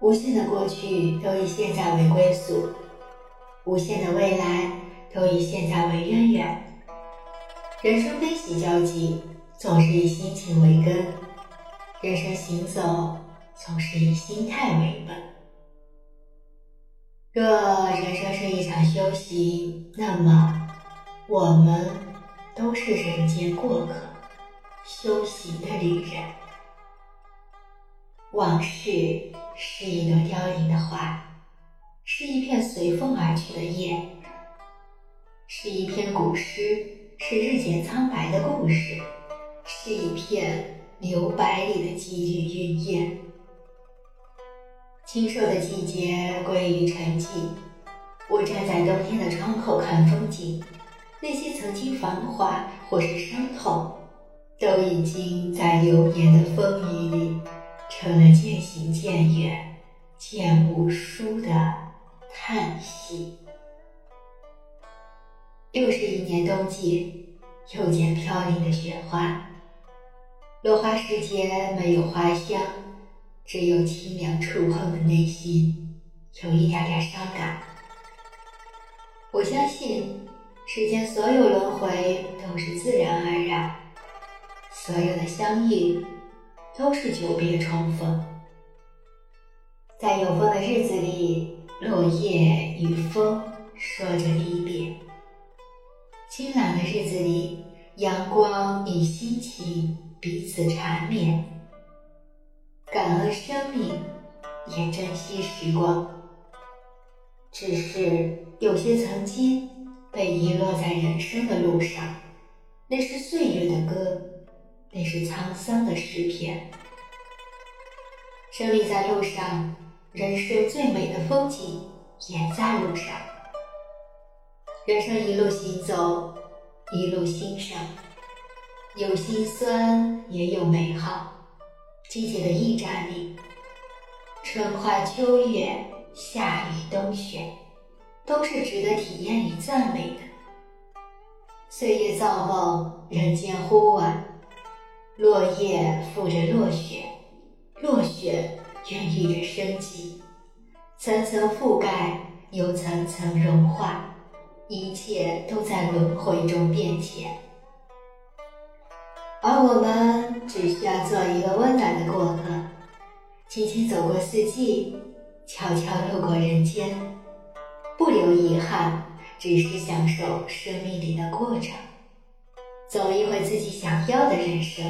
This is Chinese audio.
无限的过去都以现在为归宿，无限的未来都以现在为渊源。人生悲喜交集，总是以心情为根；人生行走，总是以心态为本。若人生是一场修行，那么我们都是人间过客，修行的旅人。往事是一朵凋零的花，是一片随风而去的叶，是一篇古诗，是日渐苍白的故事，是一片留白里的几缕云烟。清瘦的季节归于沉寂，我站在冬天的窗口看风景，那些曾经繁华或是伤痛，都已经在流年的风雨里。成了渐行渐远、渐无书的叹息。又是一年冬季，又见飘零的雪花。落花时节没有花香，只有清凉触碰的内心，有一点点伤感。我相信，世间所有轮回都是自然而然，所有的相遇。都是久别重逢，在有风的日子里，落叶与风说着离别；清朗的日子里，阳光与心情彼此缠绵。生命，也珍惜时光。只是有些曾经被遗落在人生的路上，那是岁月的歌。那是沧桑的诗篇。生命在路上，人生最美的风景也在路上。人生一路行走，一路欣赏，有心酸也有美好。季节的驿站里，春花秋月，夏雨冬雪，都是值得体验与赞美的。岁月造梦，人间忽晚。落叶覆着落雪，落雪孕育着生机，层层覆盖又层层融化，一切都在轮回中变迁，而我们只需要做一个温暖的过客，轻轻走过四季，悄悄路过人间，不留遗憾，只是享受生命里的过程。走一回自己想要的人生。